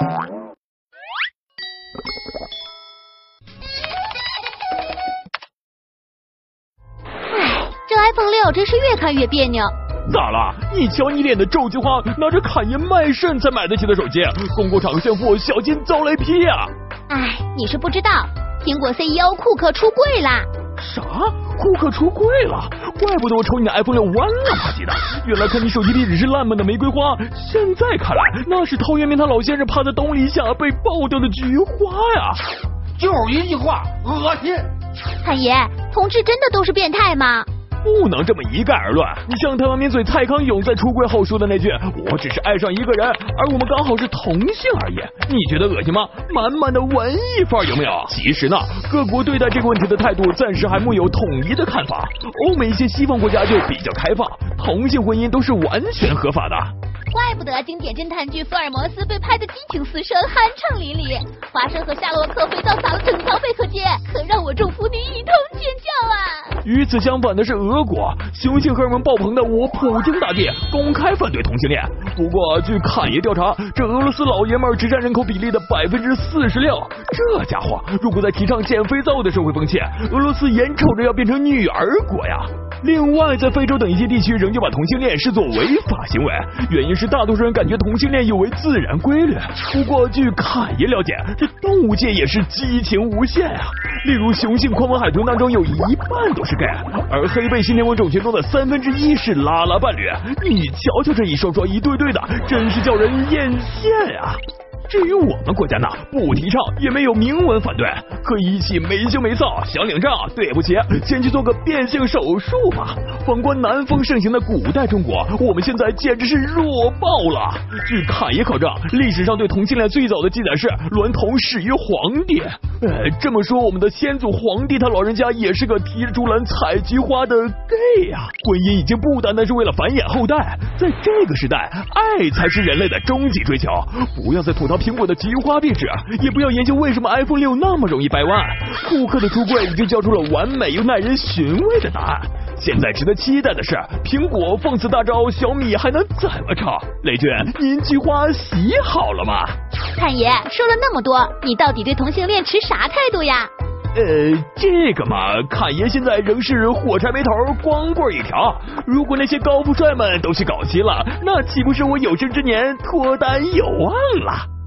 唉，这 iPhone 六真是越看越别扭。咋了？你瞧你脸的皱菊花，拿着侃爷卖肾才买得起的手机，公共场合炫富，小心遭雷劈啊！唉，你是不知道，苹果 CEO 库克出柜啦！啥？库克出柜了？怪不得我瞅你的 iPhone 六弯了吧唧的，原来看你手机里只是烂漫的玫瑰花，现在看来那是陶渊明他老先生趴在冬篱下被爆掉的菊花呀！就是一句话，恶心！海爷，同志真的都是变态吗？不能这么一概而论。你像台湾名嘴蔡康永在出柜后说的那句：“我只是爱上一个人，而我们刚好是同性而已。”你觉得恶心吗？满满的文艺范儿有没有？其实呢，各国对待这个问题的态度暂时还木有统一的看法。欧美一些西方国家就比较开放，同性婚姻都是完全合法的。怪不得经典侦探剧《福尔摩斯》被拍的激情四射、酣畅淋漓，华生和夏洛克肥皂撒了整条贝壳街，可让我众妇女一通尖叫啊！与此相反的是俄国，雄性荷尔蒙爆棚的我普京大帝公开反对同性恋。不过据侃爷调查，这俄罗斯老爷们儿只占人口比例的百分之四十六。这家伙如果在提倡减肥皂的社会风气，俄罗斯眼瞅着要变成女儿国呀！另外，在非洲等一些地区，仍旧把同性恋视作违法行为，原因是大多数人感觉同性恋有违自然规律。不过，据侃爷了解，这动物界也是激情无限啊！例如，雄性宽吻海豚当中有一半都是 gay，而黑背新天文种群中的三分之一是拉拉伴侣。你瞧瞧这一双双、一对对的，真是叫人艳羡啊！至于我们国家呢，不提倡，也没有明文反对，可一起没羞没臊想领证，对不起，先去做个变性手术吧。反观南风盛行的古代中国，我们现在简直是弱爆了。据侃爷考证，历史上对同性恋最早的记载是娈童始于黄帝。呃，这么说，我们的先祖皇帝他老人家也是个提着竹篮采菊花的 gay 呀。婚姻已经不单单是为了繁衍后代，在这个时代，爱才是人类的终极追求。不要再吐槽。苹果的菊花壁纸，也不要研究为什么 iPhone 六那么容易掰弯。库克的橱柜已经交出了完美又耐人寻味的答案。现在值得期待的是，苹果放此大招，小米还能怎么着？雷军，您菊花洗好了吗？侃爷说了那么多，你到底对同性恋持啥态度呀？呃，这个嘛，侃爷现在仍是火柴没头，光棍一条。如果那些高富帅们都去搞基了，那岂不是我有生之年脱单有望了？